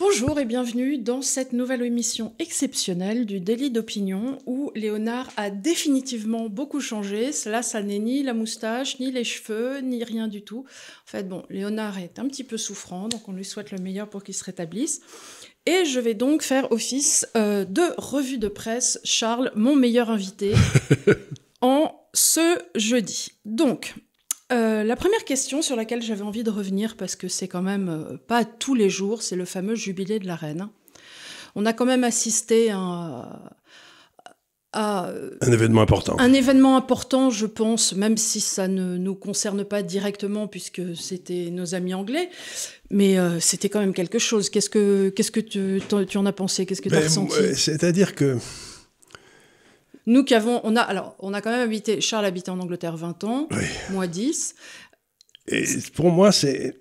Bonjour et bienvenue dans cette nouvelle émission exceptionnelle du délit d'opinion où Léonard a définitivement beaucoup changé. Cela, ça n'est ni la moustache, ni les cheveux, ni rien du tout. En fait, bon, Léonard est un petit peu souffrant, donc on lui souhaite le meilleur pour qu'il se rétablisse. Et je vais donc faire office euh, de revue de presse, Charles, mon meilleur invité, en ce jeudi. Donc, euh, la première question sur laquelle j'avais envie de revenir, parce que c'est quand même euh, pas tous les jours, c'est le fameux jubilé de la reine. On a quand même assisté à, à Un événement important. un événement important, je pense, même si ça ne nous concerne pas directement puisque c'était nos amis anglais, mais euh, c'était quand même quelque chose. Qu'est-ce que, qu'est-ce que tu, en as pensé? Qu'est-ce que tu as Ben, ressenti? C'est-à-dire que Nous qui avons, on a, alors, on a quand même habité, Charles habitait en Angleterre 20 ans, Oui. moi 10. Et pour moi, c'est.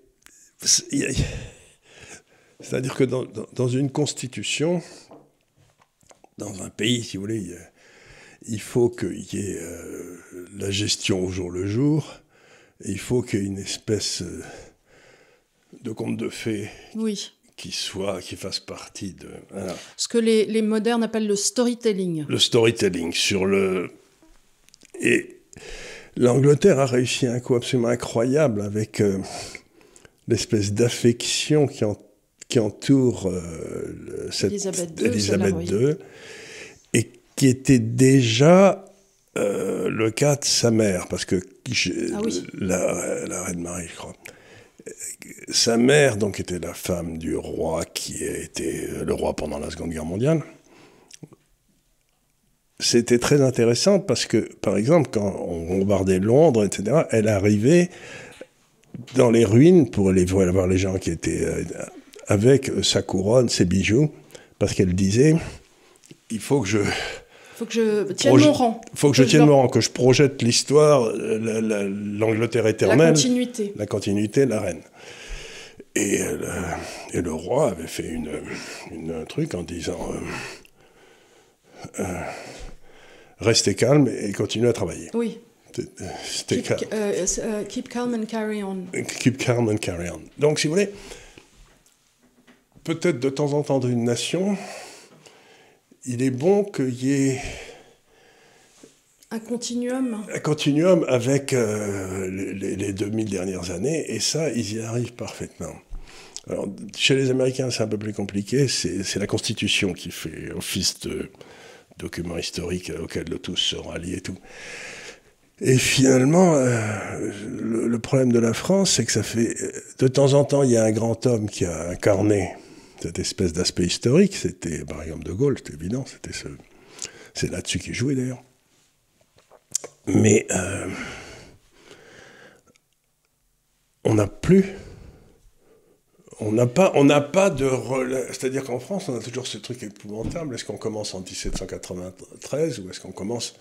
C'est-à-dire que dans, dans- dans une constitution, dans un pays, si vous voulez, il faut qu'il y ait euh, la gestion au jour le jour, et il faut qu'il y ait une espèce euh, de conte de fées Oui. Qui soit, qui fasse partie de. voilà. Ce que les, les modernes appellent le storytelling. le storytelling sur le et l'Angleterre a réussi un coup absolument incroyable avec euh, l'espèce d'affection qui, en- qui entoure euh, le- cette Elisabeth II, et qui était déjà euh, le cas de sa mère parce que Ah oui. la, la reine Marie je crois sa mère donc était la femme du roi qui a été le roi pendant la Seconde Guerre mondiale c'était très intéressant parce que, par exemple, quand on bombardait Londres, etc., elle arrivait dans les ruines pour aller voir voir les gens qui étaient euh, avec sa couronne, ses bijoux, parce qu'elle disait il faut que je, faut que je tienne Proje- mon rang. faut que je Que je tienne leur- mon rang, que je projette l'histoire, euh, la- la- l'Angleterre La éternelle, continuité. la continuité, la reine. Et, euh, le, et le roi avait fait une, une- un truc en disant euh, euh, restez calme et continuez à travailler. Oui. C'était- calme. keep calm and carry on. Keep calm and carry on. Donc, si vous voulez, peut-être de temps en temps dans une nation, il est bon qu'il y ait Un continuum. un continuum avec euh, les, les 2000 dernières années, et ça, ils y arrivent parfaitement. Alors, chez les Américains, c'est un peu plus compliqué, c'est la Constitution qui fait office de document historique auquel tous se rallie et tout. Et finalement, euh, le, le problème de la France, c'est que ça fait... euh, De temps en temps, il y a un grand homme qui a incarné cette espèce d'aspect historique, c'était par exemple De Gaulle, c'est évident, c'était ce... C'est là-dessus qu'il jouait d'ailleurs. Mais euh, on n'a plus, on n'a pas, on n'a pas de. C'est-à-dire qu'en France, on a toujours ce truc épouvantable. Est-ce qu'on commence en 1793 ou est-ce qu'on commence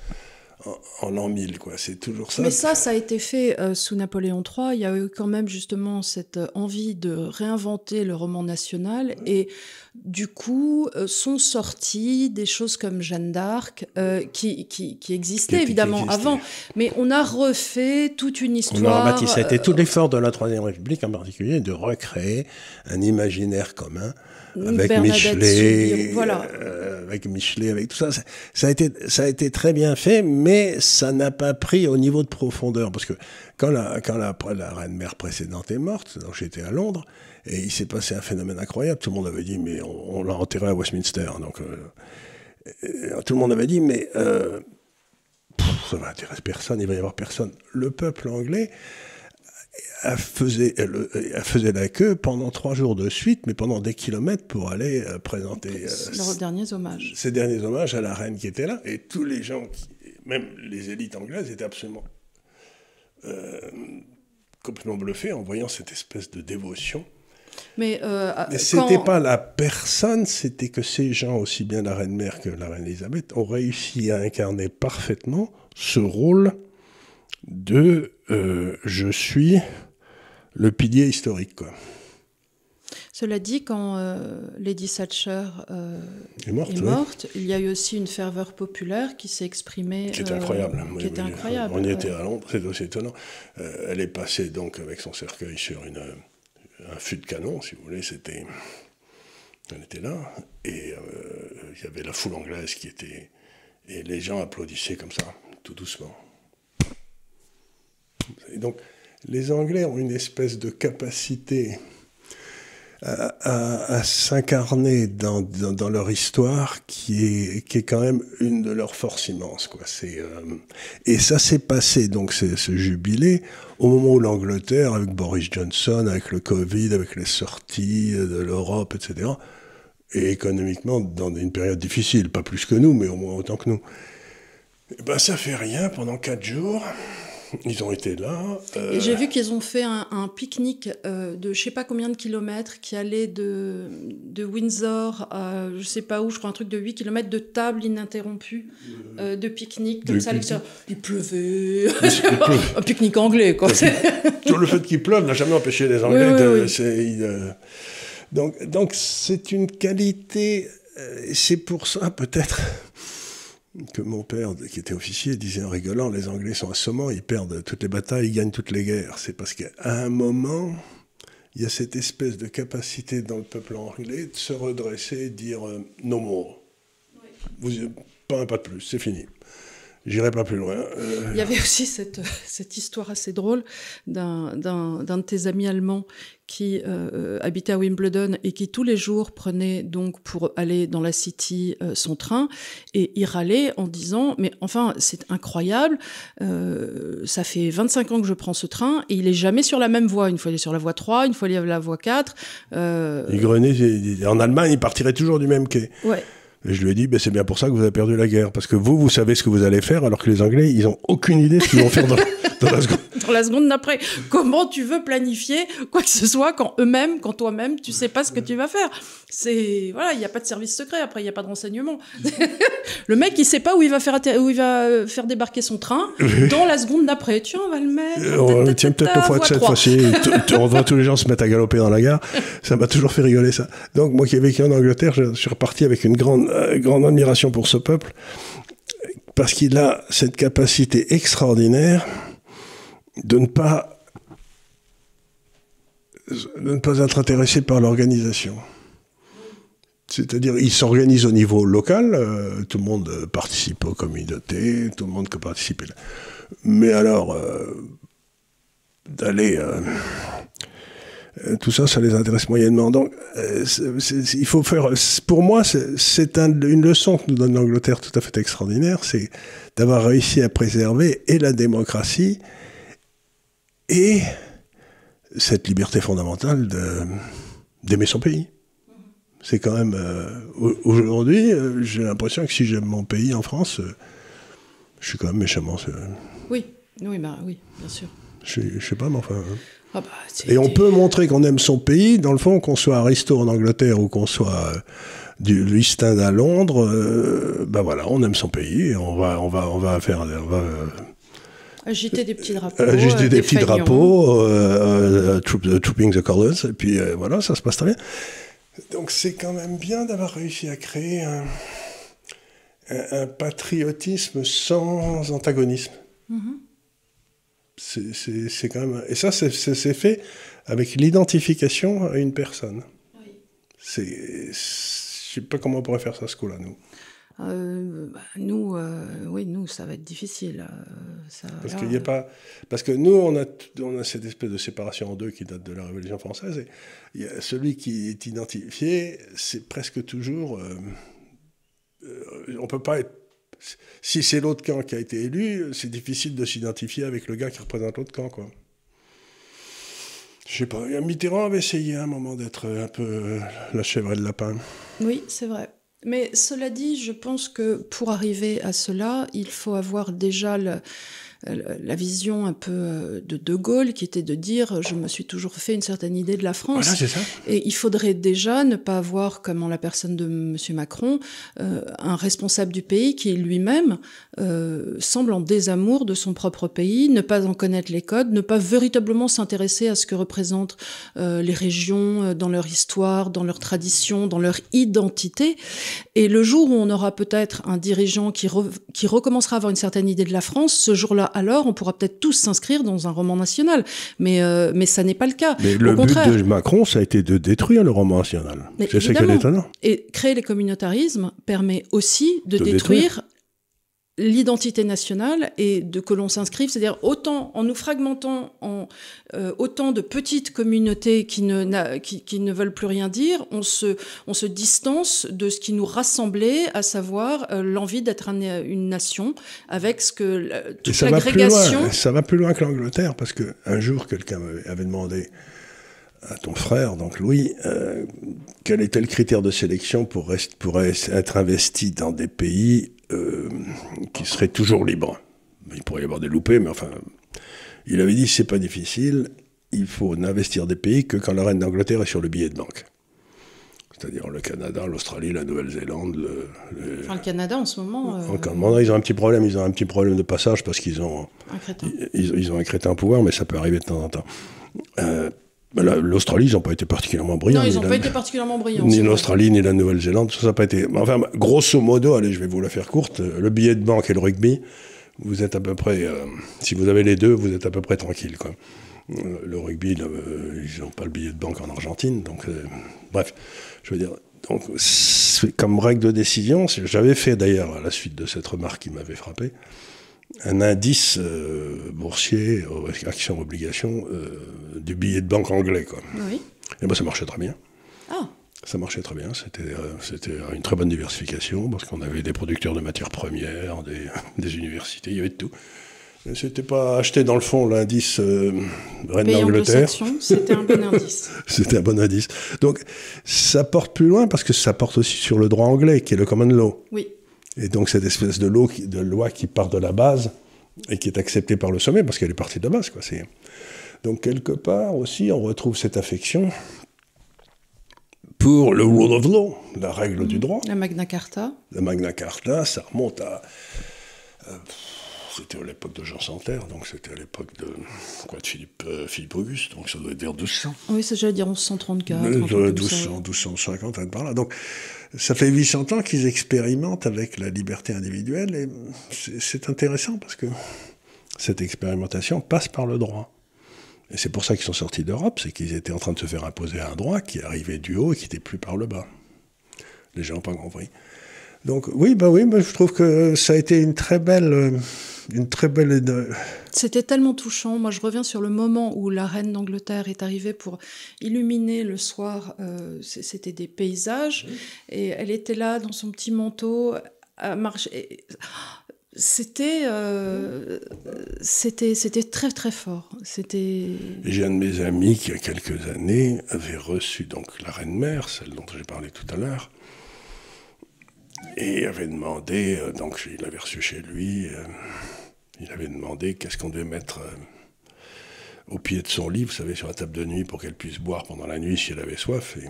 en, l'an 1000 quoi C'est toujours ça. Mais ça, ça a été fait euh, sous Napoléon III. Il y a eu quand même justement cette euh, envie de réinventer le roman national. Et du coup, euh, sont sorties des choses comme Jeanne d'Arc, euh, qui, qui, qui existaient Qui- évidemment avant. Mais on a refait toute une On histoire. a rebâti. Ça a été euh, tout l'effort de la Troisième République en particulier de recréer un imaginaire commun avec Bernadette Michelet, voilà. euh, avec Michelet, avec tout ça. ça. ça a été, ça a été très bien fait, mais ça n'a pas pris au niveau de profondeur, parce que quand la, quand la, la reine mère précédente est morte, donc j'étais à Londres, et il s'est passé un phénomène incroyable. Tout le monde avait dit, mais on, on l'a enterré à Westminster, donc euh, et tout le monde avait dit, mais euh, pff, ça va intéresser personne, il va y avoir personne. Le peuple anglais elle faisait, elle, elle faisait la queue pendant trois jours de suite, mais pendant des kilomètres pour aller euh, présenter euh, Leurs derniers hommages. ces derniers hommages à la reine qui était là. Et tous les gens, qui- même les élites anglaises, étaient absolument euh, complètement bluffés en voyant cette espèce de dévotion. Mais, euh, Mais quand- c'était pas la personne, c'était que ces gens, aussi bien la reine mère que la reine Elisabeth, ont réussi à incarner parfaitement ce rôle de euh, je suis le pilier historique. Quoi. Cela dit, quand euh, Lady Thatcher euh, Elle est morte, est ouais. morte, il y a eu aussi une ferveur populaire qui s'est exprimée. Qui était euh, incroyable. Qui était incroyable. On y ouais. était à Londres, c'est aussi étonnant. Euh, elle est passée donc avec son cercueil sur une, un fût de canon, si vous voulez. C'était On était là, et il y avait la foule anglaise qui était. Et les gens applaudissaient comme ça, tout doucement. Et donc, les Anglais ont une espèce de capacité à, s'incarner dans, leur histoire qui est, quand même une de leurs forces immenses. Euh, et ça s'est passé, donc ce jubilé, au moment où l'Angleterre, avec Boris Johnson, avec le Covid, avec les sorties de l'Europe, etc., et économiquement dans une période difficile, pas plus que nous, mais au moins autant que nous. Et eh ben, ça fait rien pendant quatre jours. Ils ont été là. Euh, Et j'ai vu qu'ils ont fait un, pique-nique euh, de je sais pas combien de kilomètres qui allait de, de Windsor à je sais pas où, je crois un truc de 8 kilomètres de table ininterrompue, euh, de pique-nique comme ça Il pleuvait. un pique-nique anglais, quoi. le fait qu'il pleuve n'a jamais empêché les Anglais de. donc, donc c'est une qualité. C'est pour ça, peut-être que mon père, qui était officier, disait en rigolant, les Anglais sont assommants, ils perdent toutes les batailles, ils gagnent toutes les guerres. C'est parce qu'à un moment, il y a cette espèce de capacité dans le peuple anglais de se redresser et de dire euh, non more. Vous, pas un pas de plus, c'est fini. J'irai pas plus loin. Euh, il y avait aussi cette, cette histoire assez drôle d'un de tes amis allemands qui euh, habitait à Wimbledon et qui tous les jours prenait donc pour aller dans la City euh, son train et il râlait en disant mais enfin c'est incroyable ça fait 25 ans que je prends ce train et il est jamais sur la même voie. Une fois il est sur la voie 3 une fois il est sur la voie 4 il grenait en Allemagne il partirait toujours du même quai. Ouais et je lui ai dit, ben, c'est bien pour ça que vous avez perdu la guerre. Parce que vous, vous savez ce que vous allez faire, alors que les Anglais, ils n'ont aucune idée de ce qu'ils vont faire dans, la seconde. dans la seconde d'après. Comment tu veux planifier quoi que ce soit quand eux-mêmes, quand toi-même, tu sais pas ce que tu vas faire? C'est voilà, il n'y a pas de service secret. Après, il n'y a pas de renseignement. le mec, il sait pas où il va faire où il va euh, faire débarquer son train dans la seconde d'après. Tiens, on va le mettre. Euh, tiens, peut-être le fois de cette fois-ci. on voit tous les gens se mettre à galoper dans la gare. Ça m'a toujours fait rigoler ça. Donc moi qui ai vécu en Angleterre, je suis reparti avec une grande euh, grande admiration pour ce peuple, parce qu'il a cette capacité extraordinaire de ne pas, de ne pas être intéressé par l'organisation. C'est-à-dire, il s'organise au niveau local, euh, tout le monde participe aux communautés, tout le monde peut participer. Mais alors, euh, d'aller euh, tout ça, ça les intéresse moyennement. Donc, il faut faire. Pour moi, c'est une leçon que nous donne l'Angleterre tout à fait extraordinaire, c'est d'avoir réussi à préserver et la démocratie et cette liberté fondamentale d'aimer son pays. C'est quand même euh, aujourd'hui, j'ai l'impression que si j'aime mon pays en France, je suis quand même méchamment. Oui, oui, bah, oui, bien sûr. Je, je sais pas, mais enfin. Hein. Ah bah, et on peut montrer qu'on aime son pays, dans le fond, qu'on soit Aristo en Angleterre ou qu'on soit euh, du East à Londres, euh, ben voilà, on aime son pays et on va, on va, on va faire, on va euh, agiter des petits drapeaux, agiter des, petits drapeaux, trooping the colors, et puis voilà, ça se passe très bien. Donc c'est quand même bien d'avoir réussi à créer un, un, patriotisme sans antagonisme. Mm-hmm c'est quand même. Et ça, c'est fait avec l'identification à une personne. Oui. Je sais pas comment on pourrait faire ça ce coup-là, nous. Euh, bah, nous, euh, oui, nous, ça va être difficile. Euh, parce qu'il a pas, parce que nous, on a, on a cette espèce de séparation en deux qui date de la Révolution française. Et y a celui qui est identifié, c'est presque toujours, on peut pas être si c'est l'autre camp qui a été élu, c'est difficile de s'identifier avec le gars qui représente l'autre camp, quoi. Je sais pas, Mitterrand avait essayé à un moment d'être un peu la chèvre et le lapin. Oui, c'est vrai. Mais cela dit, je pense que pour arriver à cela, il faut avoir déjà le, la vision un peu euh, de De Gaulle, qui était de dire je me suis toujours fait une certaine idée de la France. Voilà, ça. Et il faudrait déjà ne pas avoir, comme en la personne de M. Macron, euh, un responsable du pays qui lui-même semble en désamour de son propre pays, ne pas en connaître les codes, ne pas véritablement s'intéresser à ce que représentent les régions dans leur histoire, dans leur tradition, dans leur identité. Et le jour où on aura peut-être un dirigeant qui, qui recommencera à avoir une certaine idée de la France, ce jour-là, alors on pourra peut-être tous s'inscrire dans un roman national. Mais, euh, mais ça n'est pas le cas. Mais le but de Macron, ça a été de détruire le roman national. C'est ce qui est étonnant. Et créer les communautarismes permet aussi de, détruire l'identité nationale et de que l'on s'inscrive, c'est-à-dire autant en nous fragmentant en euh, autant de petites communautés qui ne, qui, qui, ne veulent plus rien dire, on se, on se distance de ce qui nous rassemblait, à savoir euh, l'envie d'être une nation, avec ce que toute l'agrégation. Ça va plus loin que l'Angleterre, parce que un jour quelqu'un avait demandé à ton frère, donc Louis, euh, quel était le critère de sélection pour, pour être investi dans des pays euh, qui seraient toujours libres Il pourrait y avoir des loupés, mais enfin, il avait dit c'est pas difficile, il faut n'investir des pays que quand la reine d'Angleterre est sur le billet de banque. C'est-à-dire le Canada, l'Australie, la Nouvelle-Zélande. Le, Enfin, le Canada en ce moment. Euh... ils ont un petit problème. Ils ont un petit problème de passage parce qu'ils ont un crétin. Ils, ils, ont un crétin pouvoir, mais ça peut arriver de temps en temps. Euh, L'Australie, ils n'ont pas été particulièrement brillants. Non, ils n'ont pas été particulièrement brillants. Ni l'Australie, ni la Nouvelle-Zélande, ça n'a pas été. Enfin, grosso modo, allez, je vais vous la faire courte. Le billet de banque et le rugby, vous êtes à peu près. Euh, si vous avez les deux, vous êtes à peu près tranquille, quoi. Euh, le rugby, euh, ils n'ont pas le billet de banque en Argentine, donc bref, je veux dire. Donc, comme règle de décision, j'avais fait d'ailleurs à la suite de cette remarque qui m'avait frappé un indice euh, boursier, action obligation, euh, du billet de banque anglais. Quoi. Oui. Et moi, ça marchait très bien. Ah. Ça marchait très bien. C'était, euh, c'était une très bonne diversification parce qu'on avait des producteurs de matières premières, des, des universités, il y avait de tout. C'était pas acheté dans le fond l'indice Reine d'Angleterre. C'était un bon indice. c'était un bon indice. Donc ça porte plus loin parce que ça porte aussi sur le droit anglais qui est le common law. Oui. Et donc cette espèce de, loi qui part de la base et qui est acceptée par le sommet parce qu'elle est partie de la base. Quoi. Donc quelque part aussi, on retrouve cette affection pour le rule of law, la règle du droit. La Magna Carta. La Magna Carta, ça remonte à... Euh, c'était à l'époque de Jean Santerre, donc c'était à l'époque de, quoi, de Philippe, euh, Philippe Auguste, donc ça doit être vers 1200. Oui, ça j'allais dire 1134. 1200, 1250, par là. Donc ça fait 800 ans qu'ils expérimentent avec la liberté individuelle, et c'est intéressant parce que cette expérimentation passe par le droit. Et c'est pour ça qu'ils sont sortis d'Europe, c'est qu'ils étaient en train de se faire imposer un droit qui arrivait du haut et qui n'était plus par le bas. Les gens n'ont pas compris. Donc oui, bah oui, je trouve que ça a été une très belle, euh, une très belle. C'était tellement touchant. Moi, je reviens sur le moment où la reine d'Angleterre est arrivée pour illuminer le soir. Euh, c'était des paysages et elle était là dans son petit manteau à marcher. C'était, euh, c'était, c'était très très fort. C'était. J'ai un de mes amis qui, il y a quelques années, avait reçu donc la reine mère, celle dont j'ai parlé tout à l'heure, et avait demandé, euh, donc il l'avait reçu chez lui, euh, il avait demandé qu'est-ce qu'on devait mettre euh, au pied de son lit, vous savez, sur la table de nuit pour qu'elle puisse boire pendant la nuit si elle avait soif. Et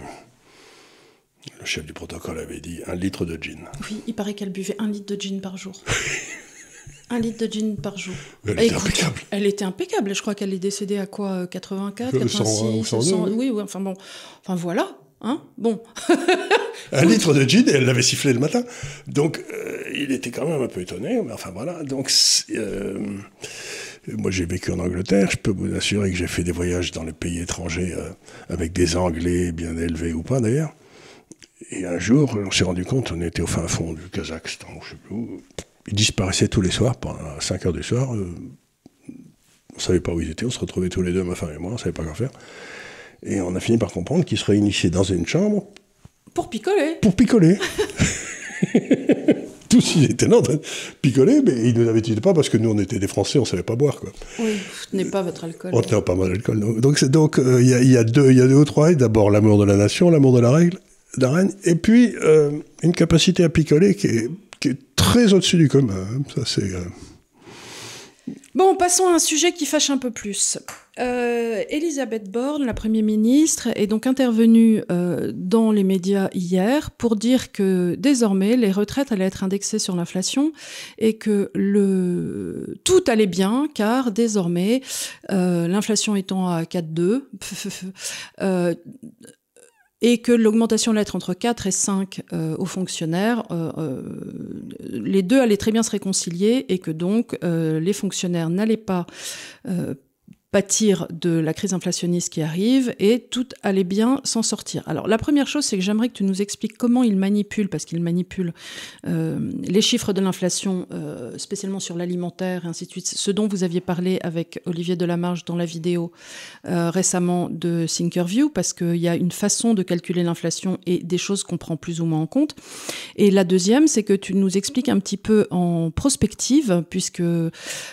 le chef du protocole avait dit un litre de gin. Oui, il paraît qu'elle buvait un litre de gin par jour. un litre de gin par jour. Elle était impeccable. Elle était impeccable. Je crois qu'elle est décédée à quoi 84, 86, 100, oui. oui, enfin bon, enfin voilà. Hein bon. un litre de gin et elle l'avait sifflé le matin. Donc, euh, il était quand même un peu étonné. Mais enfin, voilà. Donc, euh, moi, j'ai vécu en Angleterre. Je peux vous assurer que j'ai fait des voyages dans les pays étrangers euh, avec des Anglais bien élevés ou pas, d'ailleurs. Et un jour, on s'est rendu compte, on était au fin fond du Kazakhstan, je sais plus où. Ils disparaissaient tous les soirs, pendant 5 heures du soir. on ne savait pas où ils étaient. On se retrouvait tous les deux, ma femme et moi. On ne savait pas quoi faire. Et on a fini par comprendre qu'ils se réunissaient dans une chambre. Pour picoler. Pour picoler. Tous ils étaient là en train de picoler, mais ils ne nous habituaient pas parce que nous on était des Français, on ne savait pas boire. Quoi. Oui, vous tenez pas votre alcool. On tenait pas mal d'alcool. Donc donc euh, il y, a, deux, y a deux ou trois. D'abord l'amour de la nation, l'amour de la règle, de la reine, et puis euh, une capacité à picoler qui est, qui est très au-dessus du commun. Hein. Ça c'est. Euh, Bon, passons à un sujet qui fâche un peu plus. Euh, Elisabeth Borne, la Première ministre, est donc intervenue euh, dans les médias hier pour dire que désormais les retraites allaient être indexées sur l'inflation et que tout allait bien car désormais euh, l'inflation étant à 4,2, et que l'augmentation allait être entre 4 et 5 aux fonctionnaires, les deux allaient très bien se réconcilier et que donc les fonctionnaires n'allaient pas pâtir de la crise inflationniste qui arrive et tout allait bien s'en sortir. Alors la première chose, c'est que j'aimerais que tu nous expliques comment il manipule, parce qu'il manipule euh, les chiffres de l'inflation, euh, spécialement sur l'alimentaire et ainsi de suite, ce dont vous aviez parlé avec Olivier Delamarche dans la vidéo euh, récemment de Thinkerview, parce qu'il y a une façon de calculer l'inflation et des choses qu'on prend plus ou moins en compte. Et la deuxième, c'est que tu nous expliques un petit peu en prospective, puisque nous,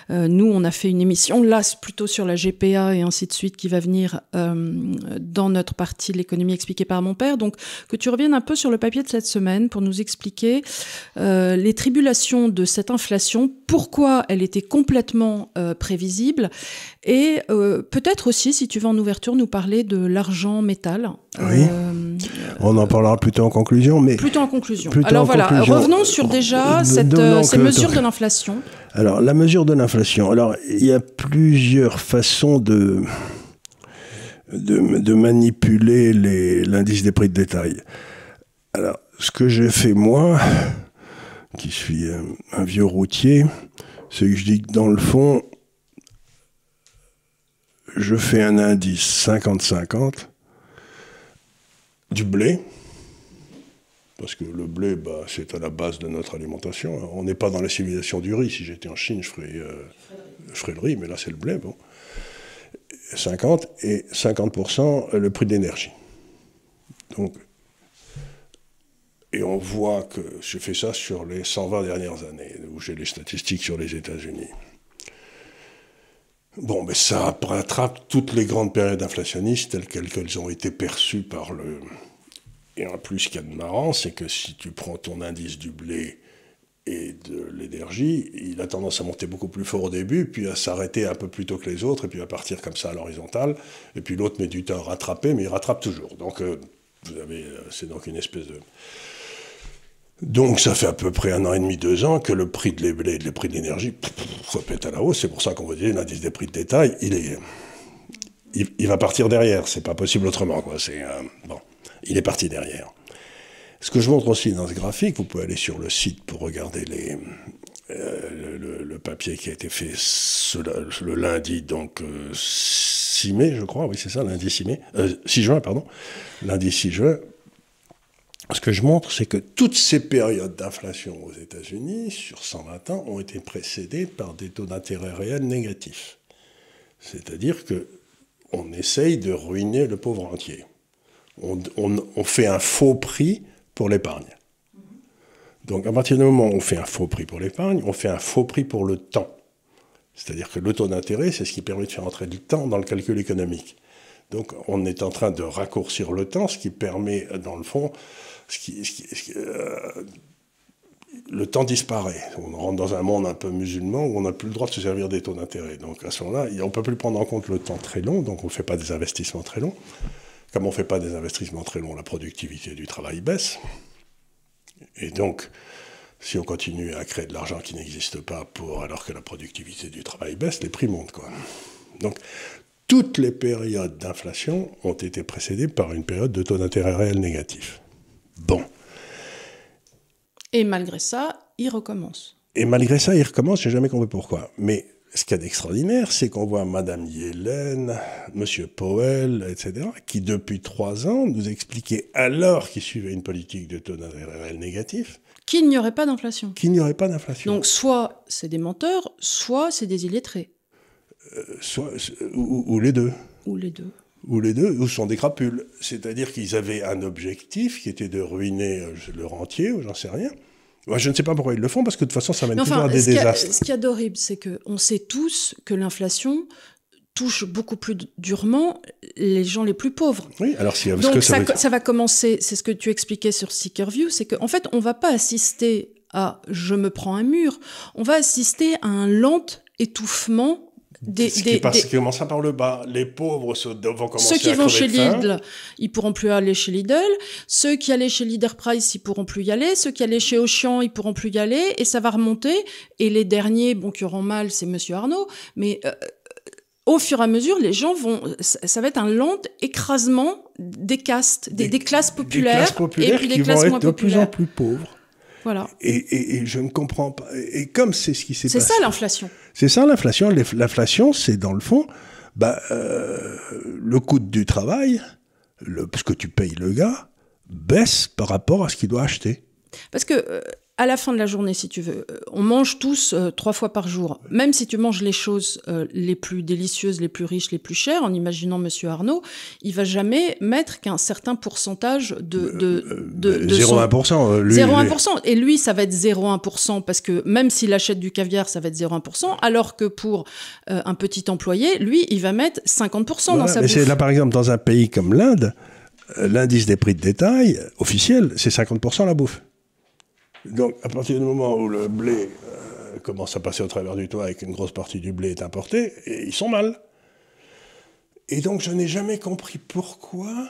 on a fait une émission là plutôt sur la GPA et ainsi de suite qui va venir euh, dans notre partie de l'économie expliquée par mon père. Donc que tu reviennes un peu sur le papier de cette semaine pour nous expliquer euh, les tribulations de cette inflation, pourquoi elle était complètement euh, prévisible et peut-être aussi, si tu veux en ouverture, nous parler de l'argent métal. Oui. On en parlera plutôt en conclusion, mais plutôt en conclusion. Alors voilà, revenons sur déjà cette, ces mesures de l'inflation. Alors, la mesure de l'inflation. Alors, il y a plusieurs façons de, de, manipuler l'indice des prix de détail. Alors, ce que j'ai fait moi, qui suis un, vieux routier, c'est que je dis que dans le fond, je fais un indice 50-50 du blé, parce que le blé, bah, c'est à la base de notre alimentation. On n'est pas dans la civilisation du riz. Si j'étais en Chine, je ferais, euh, je le riz, mais là, c'est le blé. Bon. 50 et 50% le prix de l'énergie. Donc, et on voit que j'ai fait ça sur les 120 dernières années, où j'ai les statistiques sur les États-Unis. Bon, mais ça rattrape toutes les grandes périodes inflationnistes telles qu'elles ont été perçues par le, et en plus, ce qu'il y a de marrant, c'est que si tu prends ton indice du blé et de l'énergie, il a tendance à monter beaucoup plus fort au début, puis à s'arrêter un peu plus tôt que les autres, et puis à partir comme ça à l'horizontale. Et puis l'autre met du temps à rattraper, mais il rattrape toujours. Donc, euh, vous avez, euh, c'est donc une espèce de. Donc, ça fait à peu près un an et demi, deux ans que le prix de blé et le prix de l'énergie ça pète à la hausse. C'est pour ça qu'on va dire l'indice des prix de détail, il est. Il, va partir derrière, c'est pas possible autrement, quoi. C'est. Euh, bon il est parti derrière. Ce que je montre aussi dans ce graphique, vous pouvez aller sur le site pour regarder euh, le, papier qui a été fait le lundi, donc 6 euh, mai, je crois, oui c'est ça, lundi 6 mai, 6 euh, juin, pardon, lundi 6 juin. Ce que je montre, c'est que toutes ces périodes d'inflation aux États-Unis, sur 120 ans, ont été précédées par des taux d'intérêt réels négatifs. C'est-à-dire que on essaye de ruiner le pauvre entier on, fait un faux prix pour l'épargne. Donc à partir du moment où on fait un faux prix pour l'épargne, on fait un faux prix pour le temps. C'est-à-dire que le taux d'intérêt, c'est ce qui permet de faire entrer du temps dans le calcul économique. Donc on est en train de raccourcir le temps, ce qui permet, dans le fond, euh, le temps disparaît. On rentre dans un monde un peu musulman où on n'a plus le droit de se servir des taux d'intérêt. Donc à ce moment-là, on ne peut plus prendre en compte le temps très long, donc on ne fait pas des investissements très longs. Comme on ne fait pas des investissements très longs, la productivité du travail baisse. Et donc, si on continue à créer de l'argent qui n'existe pas pour, alors que la productivité du travail baisse, les prix montent. Quoi. Donc, toutes les périodes d'inflation ont été précédées par une période de taux d'intérêt réel négatif. Bon. Et malgré ça, il recommence. Et malgré ça, il recommence, je n'ai jamais compris pourquoi. Mais ce qu'il y a d'extraordinaire, c'est qu'on voit Madame Yellen, Monsieur Powell, etc., qui depuis trois ans nous expliquaient, alors qu'ils suivaient une politique de taux d'intérêt réel négatif, qu'il n'y aurait pas d'inflation. Qu'il n'y aurait pas d'inflation. Donc soit c'est des menteurs, soit c'est des illettrés. Euh, soit, ou, les deux. Ou les deux. Ou les deux, ou sont des crapules. C'est-à-dire qu'ils avaient un objectif qui était de ruiner euh, le rentier, ou j'en sais rien je ne sais pas pourquoi ils le font, parce que de toute façon, ça mène toujours à des désastres. ce qu'il y a d'horrible, c'est qu'on sait tous que l'inflation touche beaucoup plus durement les gens les plus pauvres. Oui, alors si, Donc ça, ça, va commencer, c'est ce que tu expliquais sur Seekerview, c'est qu'en fait, on ne va pas assister à je me prends un mur, on va assister à un lent étouffement des, ce qui, commence par le bas. Les pauvres vont commencer Ceux qui vont chez Lidl, ils pourront plus aller chez Lidl. Ceux qui allaient chez Leader Price, ils pourront plus y aller. Ceux qui allaient chez Auchan, ils pourront plus y aller. Et ça va remonter. Et les derniers, bon, qui auront mal, c'est Monsieur Arnaud. Mais euh, au fur et à mesure, les gens vont, ça va être un lent écrasement des castes, des, classes populaires, des classes populaires et qui classes vont moins être de plus en plus pauvres. Voilà. Et, et, je ne comprends pas. Et comme c'est ce qui s'est C'est passé. ça l'inflation. C'est ça l'inflation. L'inflation, c'est dans le fond, bah, euh, le coût du travail, le, ce que tu payes le gars, baisse par rapport à ce qu'il doit acheter. Parce que euh, à la fin de la journée, si tu veux, euh, on mange tous euh, trois fois par jour. Même si tu manges les choses euh, les plus délicieuses, les plus riches, les plus chères, en imaginant Monsieur Arnaud, il va jamais mettre qu'un certain pourcentage de de, de, de son- 0,1%. euh, lui, 0,1%. Et lui, ça va être 0,1% parce que même s'il achète du caviar, ça va être 0,1%. Alors que pour euh, un petit employé, lui, il va mettre 50% dans Voilà, sa mais bouffe. là, par exemple, dans un pays comme l'Inde, l'indice des prix de détail officiel, c'est 50% la bouffe. Donc, à partir du moment où le blé euh, commence à passer au travers du toit et qu'une grosse partie du blé est importé, et ils sont mal. Et donc, je n'ai jamais compris pourquoi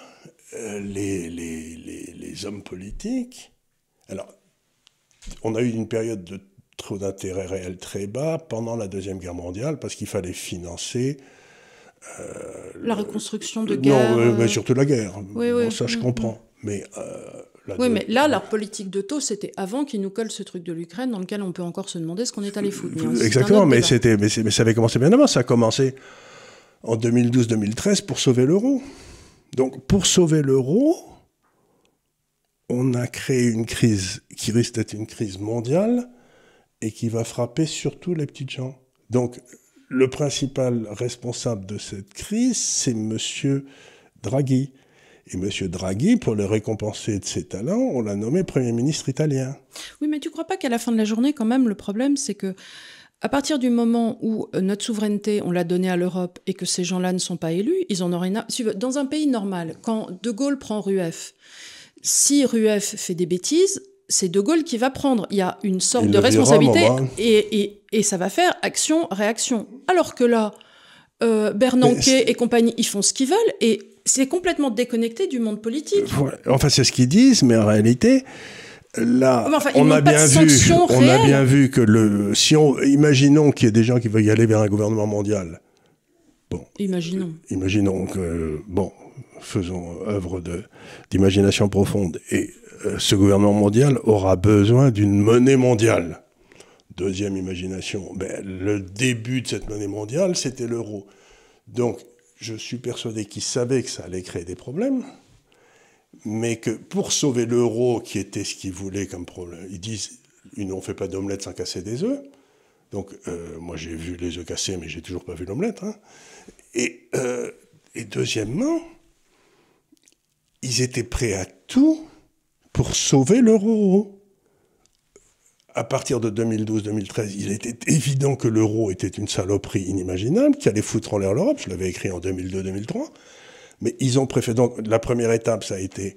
euh, les, les, les, les hommes politiques. Alors, on a eu une période de trop d'intérêt réel très bas pendant la Deuxième Guerre mondiale parce qu'il fallait financer La reconstruction de non, guerre. euh, euh, mais surtout la guerre. oui, Bon, oui. ça, je comprends. Mais, euh, la Oui, mais là, la politique de taux, c'était avant qu'ils nous collent ce truc de l'Ukraine dans lequel on peut encore se demander ce qu'on est allé foutre. Exactement, mais, c'était, mais ça avait commencé bien avant. Ça a commencé en 2012-2013 pour sauver l'euro. Donc, pour sauver l'euro, on a créé une crise qui risque d'être une crise mondiale et qui va frapper surtout les petites gens. Donc, le principal responsable de cette crise, c'est Monsieur Draghi. Et Monsieur Draghi, pour le récompenser de ses talents, on l'a nommé Premier ministre italien. Oui, mais tu crois pas qu'à la fin de la journée, quand même, le problème, c'est que à partir du moment où euh, notre souveraineté, on l'a donnée à l'Europe et que ces gens-là ne sont pas élus, ils en tu veux, Dans un pays normal, quand De Gaulle prend Rueff, si Rueff fait des bêtises, c'est De Gaulle qui va prendre. Il y a une sorte de responsabilité et, et, et ça va faire action-réaction. Alors que là, euh, Bernanke et compagnie, ils font ce qu'ils veulent et c'est complètement déconnecté du monde politique. Enfin, c'est ce qu'ils disent, mais en réalité, là, enfin, on a bien vu, on a bien vu que le, si on, imaginons qu'il y ait des gens qui veulent y aller vers un gouvernement mondial. Imaginons. Imaginons que, bon, faisons œuvre d'imagination profonde. Et euh, ce gouvernement mondial aura besoin d'une monnaie mondiale. Deuxième imagination, ben, le début de cette monnaie mondiale, c'était l'euro. Donc, je suis persuadé qu'ils savaient que ça allait créer des problèmes, mais que pour sauver l'euro, qui était ce qu'ils voulaient comme problème, ils disent, on ne fait pas d'omelette sans casser des œufs. Donc, euh, moi, j'ai vu les œufs cassés, mais j'ai toujours pas vu l'omelette. hein. Euh, et deuxièmement, ils étaient prêts à tout pour sauver l'euro. À partir de 2012-2013, il était évident que l'euro était une saloperie inimaginable, qui allait foutre en l'air l'Europe. Je l'avais écrit en 2002-2003. Mais ils ont préféré. Donc, la première étape, ça a été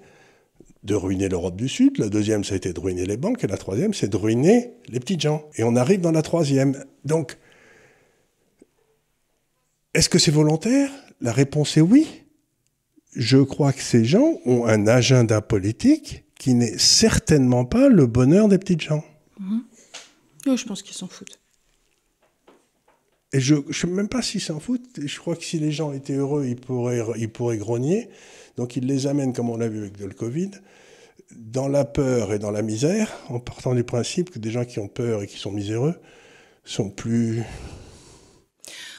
de ruiner l'Europe du Sud. La deuxième, ça a été de ruiner les banques. Et la troisième, c'est de ruiner les petites gens. Et on arrive dans la troisième. Donc, est-ce que c'est volontaire? La réponse est oui. Je crois que ces gens ont un agenda politique qui n'est certainement pas le bonheur des petites gens. Oui, je pense qu'ils s'en foutent. Et je ne sais même pas s'ils s'en foutent. Je crois que si les gens étaient heureux, ils pourraient, ils pourraient grogner. Donc ils les amènent, comme on l'a vu avec le Covid, dans la peur et dans la misère, en partant du principe que des gens qui ont peur et qui sont miséreux sont plus...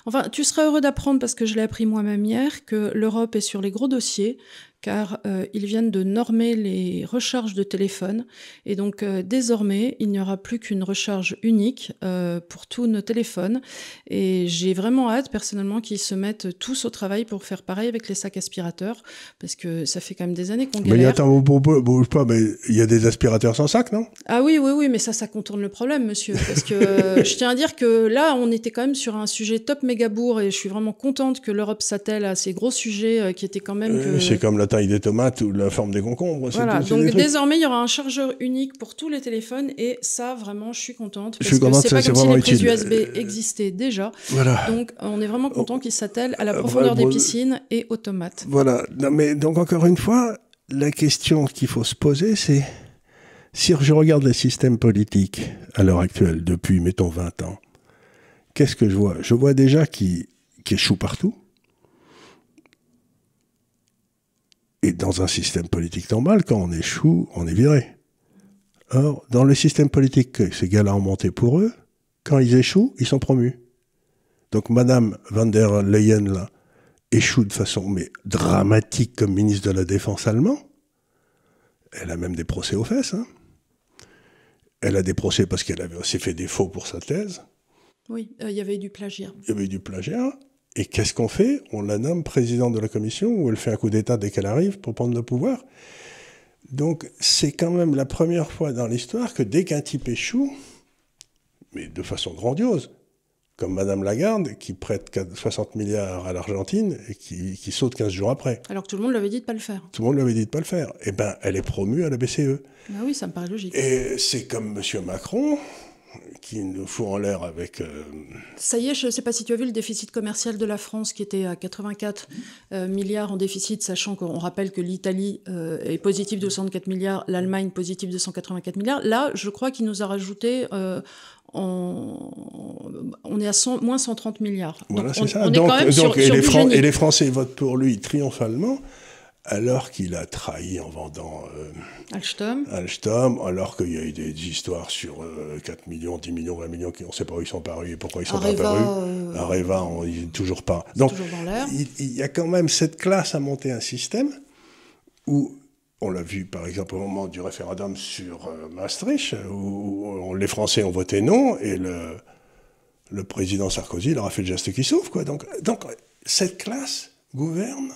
Enfin, tu serais heureux d'apprendre, parce que je l'ai appris moi-même hier, que l'Europe est sur les gros dossiers, car euh, ils viennent de normer les recharges de téléphone. Et donc, euh, désormais, il n'y aura plus qu'une recharge unique euh, pour tous nos téléphones. Et j'ai vraiment hâte, personnellement, qu'ils se mettent tous au travail pour faire pareil avec les sacs aspirateurs, parce que ça fait quand même des années qu'on Mais galère. attends, bouge, pas, mais il y a des aspirateurs sans sac, non? Ah oui, oui, oui, mais ça, ça contourne le problème, monsieur. Parce que je tiens à dire que là, on était quand même sur un sujet top méga bourg et je suis vraiment contente que l'Europe s'attelle à ces gros sujets qui étaient quand même. Que- C'est comme la taille des tomates ou la forme des concombres. c'est Voilà, tout, c'est donc désormais, il y aura un chargeur unique pour tous les téléphones et ça, vraiment, je suis contente. Je suis que contente, c'est ça, pas c'est comme si les prises utile. USB existaient déjà. Voilà. Donc, on est vraiment content qu'ils s'attellent à la Euh, profondeur des piscines et aux tomates. Voilà. Non, mais donc encore une fois, la question qu'il faut se poser, c'est si je regarde les systèmes politiques à l'heure actuelle, depuis, mettons, 20 ans, qu'est-ce que je vois? Je vois déjà qui, qui échoue partout. Et dans un système politique normal, quand on échoue, on est viré. Or, dans le système politique que ces gars-là ont monté pour eux, quand ils échouent, ils sont promus. Donc Madame van der Leyen, là, échoue de façon mais dramatique comme ministre de la Défense allemand. Elle a même des procès aux fesses. Hein. Elle a des procès parce qu'elle avait aussi fait des faux pour sa thèse. Oui, euh, il y avait eu du plagiat. Il y avait eu du plagiat. Et qu'est-ce qu'on fait? On la nomme présidente de la commission ou elle fait un coup d'État dès qu'elle arrive pour prendre le pouvoir. Donc c'est quand même la première fois dans l'histoire que dès qu'un type échoue, mais de façon grandiose, comme Madame Lagarde, qui prête 60 milliards à l'Argentine et qui, saute 15 jours après. Alors que tout le monde lui avait dit de ne pas le faire. Tout le monde lui avait dit de ne pas le faire. Eh bien, elle est promue à la BCE. Ben oui, ça me paraît logique. Et c'est comme M. Macron, qui nous fout en l'air avec... Euh, ça y est, je ne sais pas si tu as vu le déficit commercial de la France qui était à 84 euh, milliards en déficit, sachant qu'on rappelle que l'Italie euh, est positive de 64 milliards, l'Allemagne positive de 184 milliards. Là, je crois qu'il nous a rajouté... on est à moins 130 milliards. Voilà, c'est ça. donc, et, les et les Français votent pour lui triomphalement alors qu'il a trahi en vendant euh, Alstom. Alstom, alors qu'il y a eu des, histoires sur 4 euh, millions, 10 millions, 20 millions, qui, on ne sait pas où ils sont parus et pourquoi ils sont pas parus. Euh, Areva, on n'y toujours pas. Donc, il, il, y a quand même cette classe à monter un système où, on l'a vu par exemple au moment du référendum sur Maastricht, où, les Français ont voté non et le, le président Sarkozy leur a fait le geste qui sauve. Quoi. Donc, donc, cette classe gouverne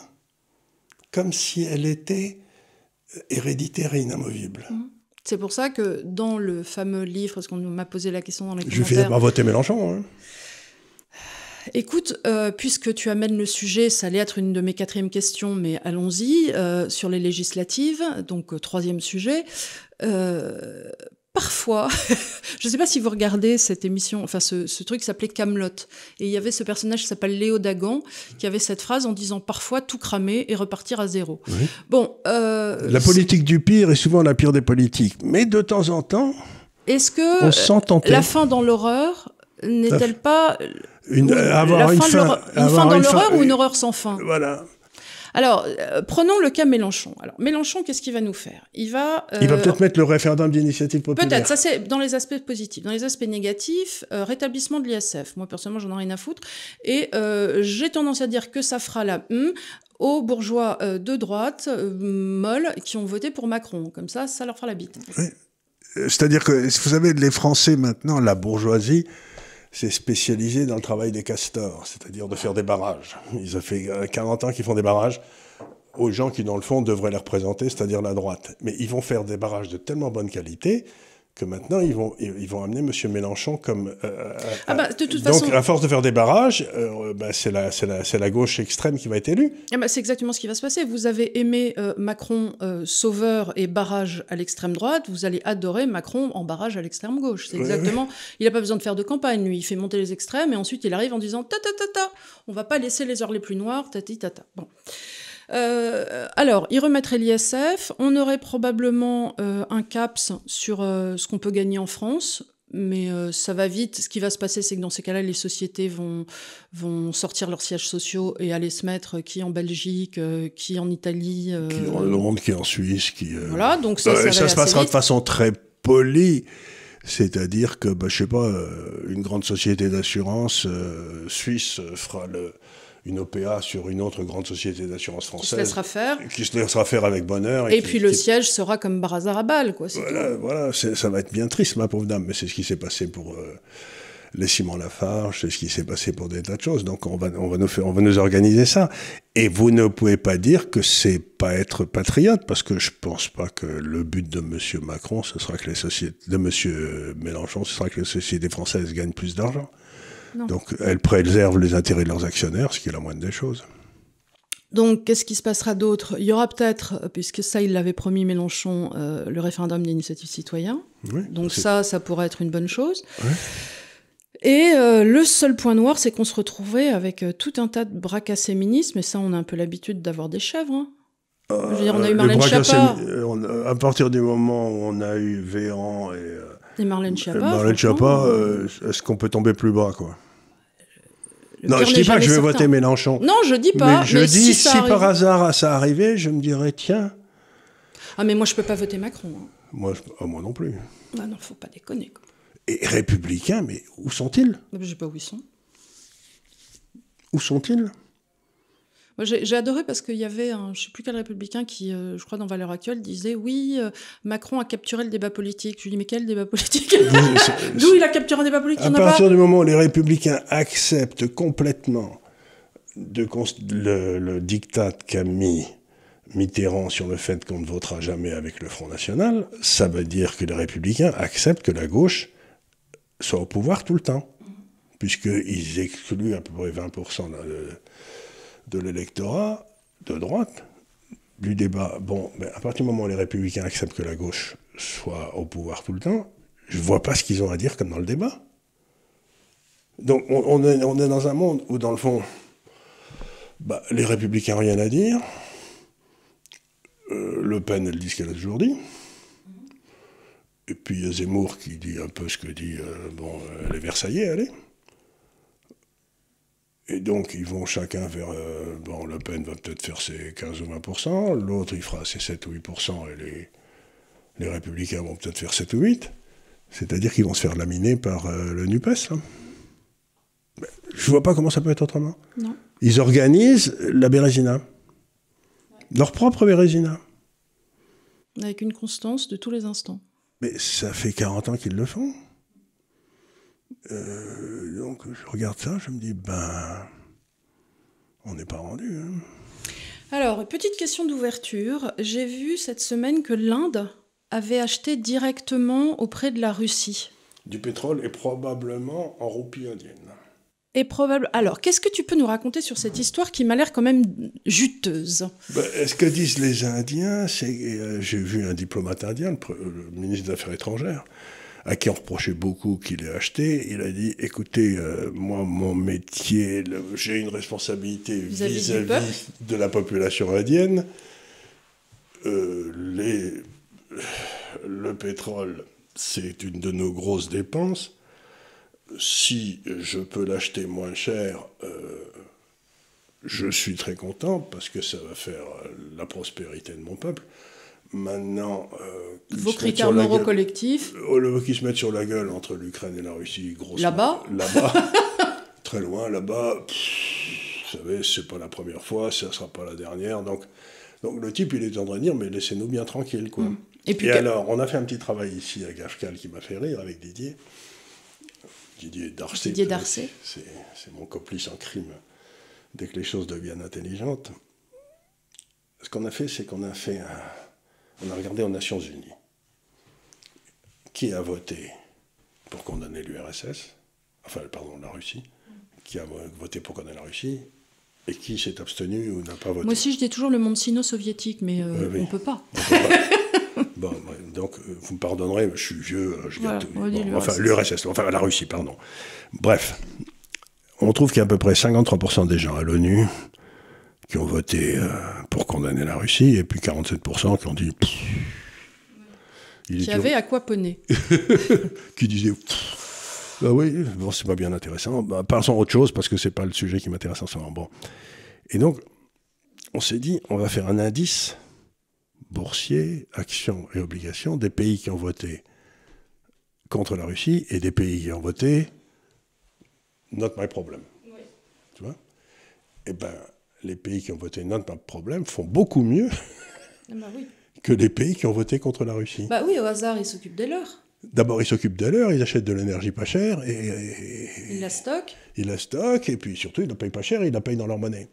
comme si elle était euh, héréditaire et inamovible. Mmh. C'est pour ça que dans le fameux livre, parce qu'on m'a posé la question dans les commentaires... Je vais par voter Mélenchon. Hein. Écoute, euh, puisque tu amènes le sujet, ça allait être une de mes quatrièmes questions, mais allons-y, euh, sur les législatives, donc troisième sujet parfois, je ne sais pas si vous regardez cette émission, enfin ce, truc s'appelait Camelot, et il y avait ce personnage qui s'appelle Léo Dagan, qui avait cette phrase en disant parfois tout cramer et repartir à zéro. Bon, euh, la politique du pire est souvent la pire des politiques, mais de temps en temps, est-ce que la fin dans l'horreur n'est-elle pas une, avoir une fin, une fin dans l'horreur ou une horreur sans fin? Voilà. Alors, euh, prenons le cas Mélenchon. Alors, Mélenchon, qu'est-ce qu'il va nous faire? Il va... il va euh, peut-être mettre le référendum d'initiative populaire. Peut-être, ça c'est dans les aspects positifs. Dans les aspects négatifs, euh, rétablissement de l'ISF. Moi, personnellement, j'en ai rien à foutre. Et j'ai tendance à dire que ça fera la hum aux bourgeois de droite, molles, qui ont voté pour Macron. Comme ça, ça leur fera la bite. C'est-à-dire que, vous savez, les Français maintenant, la bourgeoisie, c'est spécialisé dans le travail des castors, c'est-à-dire de faire des barrages. Ils ont fait 40 ans qu'ils font des barrages aux gens qui, dans le fond, devraient les représenter, c'est-à-dire la droite. Mais ils vont faire des barrages de tellement bonne qualité que maintenant ils vont ils vont amener M. Mélenchon comme euh, euh, ah bah, de toute donc à force de faire des barrages euh, bah, c'est la c'est la, la gauche extrême qui va être élue. Ah bah, c'est exactement ce qui va se passer. Vous avez aimé Macron sauveur et barrage à l'extrême droite vous allez adorer Macron en barrage à l'extrême gauche. C'est exactement il n'a pas besoin de faire de campagne lui. Il fait monter les extrêmes et ensuite il arrive en disant ta ta ta ta. On va pas laisser les heures les plus noires tati tata bon euh, alors, il remettrait l'ISF. On aurait probablement euh, un CAPS sur euh, ce qu'on peut gagner en France. Mais ça va vite. Ce qui va se passer, c'est que dans ces cas-là, les sociétés vont, vont sortir leurs sièges sociaux et aller se mettre qui en Belgique, qui en Italie. Qui en Londres, qui en Suisse. Qui, Voilà, donc ça, ça, ça se passera de façon très polie. C'est-à-dire que, bah, je sais pas, une grande société d'assurance suisse fera le, une OPA sur une autre grande société d'assurance française. Qui se laissera faire. Qui se laissera faire avec bonheur. Et, puis le siège sera comme Barazarabal, quoi. Voilà, voilà ça va être bien triste, ma pauvre dame, mais c'est ce qui s'est passé pour euh, les Simon Lafarge, c'est ce qui s'est passé pour des tas de choses. Donc on va, on va, nous, faire, on va nous organiser ça. Et vous ne pouvez pas dire que c'est pas être patriote, parce que je pense pas que le but de M. Macron, ce sera que les sociétés, de M. Mélenchon, ce sera que les sociétés françaises gagnent plus d'argent. Donc elles préservent les intérêts de leurs actionnaires, ce qui est la moindre des choses. Donc, qu'est-ce qui se passera d'autre? Il y aura peut-être, puisque ça, il l'avait promis Mélenchon, euh, le référendum d'initiative citoyen. Donc ça, ça pourrait être une bonne chose. Et euh, le seul point noir, c'est qu'on se retrouvait avec euh, tout un tas de bras cassés ministres, mais ça, on a un peu l'habitude d'avoir des chèvres. Hein. Je veux dire, on a eu Marlène Schiappa. à partir du moment où on a eu Véran et, et Marlène Schiappa, Marlène Schiappa est-ce qu'on peut tomber plus bas, quoi Le Non, je dis pas que je vais certain. voter Mélenchon. Non, je dis pas. mais je mais dis, si, par hasard ça arrivait, je me dirais, tiens, Ah, mais moi, je peux pas voter Macron. hein. moi, je- oh, moi non plus. Ah non, faut pas déconner. Quoi. Et républicains, mais où sont-ils? Je sais pas où ils sont. Où sont-ils? J'ai adoré parce qu'il y avait un, je sais plus quel républicain qui, euh, je crois dans Valeurs Actuelles, disait oui, euh, Macron a capturé le débat politique. Je lui dis mais quel débat politique? D'où il a capturé un débat politique? À partir du moment où les républicains acceptent complètement de le, le diktat qu'a mis Mitterrand sur le fait qu'on ne votera jamais avec le Front National, ça veut dire que les républicains acceptent que la gauche soit au pouvoir tout le temps, puisqu'ils excluent à peu près 20% de, de l'électorat de droite du débat. Bon, mais à partir du moment où les républicains acceptent que la gauche soit au pouvoir tout le temps, je ne vois pas ce qu'ils ont à dire comme dans le débat. Donc on, est, dans un monde où, dans le fond, bah, les républicains n'ont rien à dire. Euh, le Pen, elle dit ce qu'elle a toujours dit. Et puis il y a Zemmour qui dit un peu ce que dit euh, euh, les Versaillais, allez. Et donc ils vont chacun vers... euh, bon, Le Pen va peut-être faire ses 15 ou 20%, l'autre il fera ses 7 ou 8%, et les, les républicains vont peut-être faire 7 ou 8%. C'est-à-dire qu'ils vont se faire laminer par euh, le NUPES. là. Ben, Je vois pas comment ça peut être autrement. Non. Ils organisent la Bérésina. Leur propre Bérésina. Avec une constance de tous les instants. Mais ça fait 40 ans qu'ils le font. Euh, donc je regarde ça, je me dis, ben, on n'est pas rendu. hein. Alors, petite question d'ouverture. J'ai vu cette semaine que l'Inde avait acheté directement auprès de la Russie. Du pétrole et probablement en roupies indiennes. Et probable. Alors, qu'est-ce que tu peux nous raconter sur cette histoire qui m'a l'air quand même juteuse? Ben, ce que disent les Indiens, c'est euh, j'ai vu un diplomate indien, le ministre des Affaires étrangères, à qui on reprochait beaucoup qu'il ait acheté. Il a dit écoutez, euh, moi, mon métier, j'ai une responsabilité Vis-à-vis de la population indienne. Euh, les, le pétrole, c'est une de nos grosses dépenses. Si je peux l'acheter moins cher, euh, je suis très content parce que ça va faire la prospérité de mon peuple. Maintenant, euh, Vos critères moraux gueule- collectifs au lieu qu'ils se mettent sur la gueule entre l'Ukraine et la Russie, grosso Là-bas Là-bas, très loin, là-bas, vous savez, c'est pas la première fois, ça sera pas la dernière. Donc, donc le type, il est en train de dire, mais laissez-nous bien tranquille, quoi. Et puis, Et que- alors, on a fait un petit travail ici à Gafcal qui m'a fait rire avec Didier. Didier Darcet. Didier. C'est c'est mon complice en crime dès que les choses deviennent intelligentes. Ce qu'on a fait, c'est qu'on a fait un- On a regardé aux Nations Unies qui a voté pour condamner l'URSS, enfin, pardon, la Russie, qui a vo- voté pour condamner la Russie, et qui s'est abstenu ou n'a pas voté? Moi aussi, je dis toujours le monde sino-soviétique, mais euh, Oui, oui. on peut pas. Bon, donc, euh, vous me pardonnerez, je suis vieux, euh, je Voilà, tout. Bon, enfin, l'URSS. l'URSS, enfin, la Russie, pardon. Bref, on trouve qu'il y a à peu près 53% des gens à l'ONU qui ont voté euh, pour condamner la Russie, et puis 47% qui ont dit... Pff, il Qui avait aquaponé. qui disaient Pff, ah oui, bon, c'est pas bien intéressant. Bah, passons à autre chose parce que c'est pas le sujet qui m'intéresse en ce moment. Bon. Et donc, on s'est dit, on va faire un indice boursier, actions et obligations des pays qui ont voté contre la Russie et des pays qui ont voté not my problem. Tu vois? Eh ben, les pays qui ont voté not my problem font beaucoup mieux Ah bah oui. que les pays qui ont voté contre la Russie. Bah oui, au hasard, il s'occupe des leurs. D'abord, ils s'occupent de l'heure, ils achètent de l'énergie pas chère, et, et- Il la stocke. ils la stockent, et puis surtout, ils ne payent pas cher, ils la payent dans leur monnaie.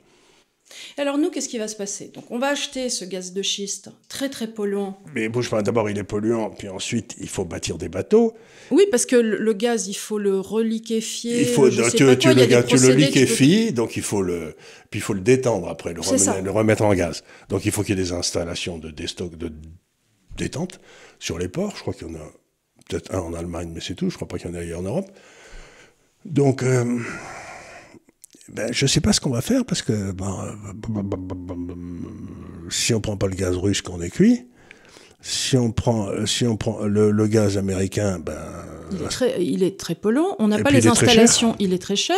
Alors nous, qu'est-ce qui va se passer? Donc on va acheter ce gaz de schiste très très polluant. Mais bouge pas, d'abord, il est polluant, puis ensuite, il faut bâtir des bateaux. Oui, parce que le, le gaz, il faut le reliquéfier. Il faut, je sais tu, pas tu quoi, il y le, a tu liquéfies, donc il faut le, puis il faut le détendre après, le, remettre, le remettre en gaz. Donc il faut qu'il y ait des installations de déstock, de détente sur les ports. Je crois qu'il y en a peut-être un en Allemagne, mais c'est tout. Je crois pas qu'il y en ait ailleurs en Europe. Donc, euh, ben, je sais pas ce qu'on va faire parce que ben, euh, si on prend pas le gaz russe qu'on est cuit, si on prend, si on prend le, le gaz américain, ben Il est, très, il est très polluant. On n'a pas les installations. Il est très cher.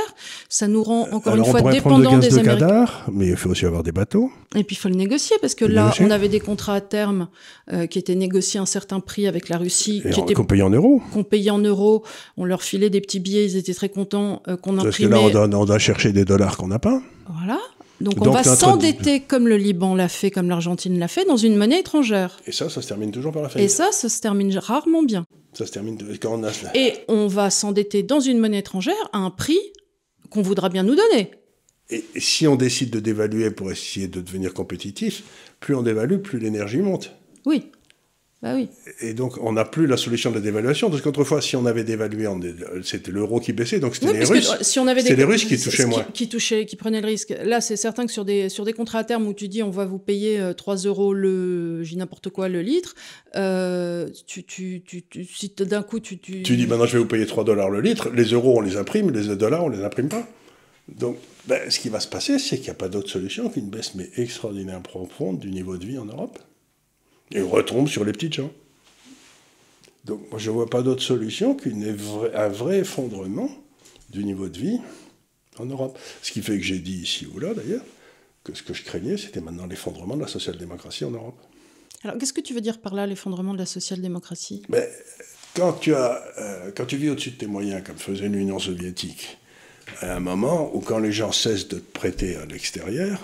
Ça nous rend encore une fois dépendants des Américains. mais il faut aussi avoir des bateaux. Et puis il faut le négocier parce que là, on avait des contrats à terme euh, qui étaient négociés à un certain prix avec la Russie, qu'on payait en euros. Qu'on payait en euros. On leur filait des petits billets. Ils étaient très contents euh, qu'on imprimait. Parce que là, on doit, chercher des dollars qu'on n'a pas. Voilà. Donc, on va s'endetter comme le Liban l'a fait, comme l'Argentine l'a fait, dans une monnaie étrangère. Et ça, ça se termine toujours par la faillite. Et ça, ça se termine rarement bien. Ça se termine quand on a... Et on va s'endetter dans une monnaie étrangère à un prix qu'on voudra bien nous donner. Et si on décide de dévaluer pour essayer de devenir compétitif, plus on dévalue, plus l'énergie monte. Oui. Bah oui. Et donc, on n'a plus la solution de dévaluation, parce qu'autrefois, si on avait dévalué, c'était l'euro qui baissait, donc c'était les Russes. Si on avait des... les Russes qui touchaient moins. Qui, touchaient, qui prenaient le risque. Là, c'est certain que sur des, sur des contrats à terme où tu dis on va vous payer 3 euh, euros le, j'ai n'importe quoi, le litre, euh, tu, tu, tu, si d'un coup tu, tu... Tu dis maintenant je vais vous payer 3 dollars le litre, les euros on les imprime, les dollars on les imprime pas. Donc, ben, ce qui va se passer, c'est qu'il n'y a pas d'autre solution qu'une baisse mais extraordinaire profonde du niveau de vie en Europe et retombe sur les petites gens. Donc moi je ne vois pas d'autre solution qu'un vrai effondrement du niveau de vie en Europe. Ce qui fait que j'ai dit ici ou là d'ailleurs que ce que je craignais c'était maintenant l'effondrement de la social-démocratie en Europe. Alors qu'est-ce que tu veux dire par là l'effondrement de la social-démocratie? Mais, quand, tu as, euh, quand tu vis au-dessus de tes moyens comme faisait l'Union soviétique, à un moment où quand les gens cessent de te prêter à l'extérieur,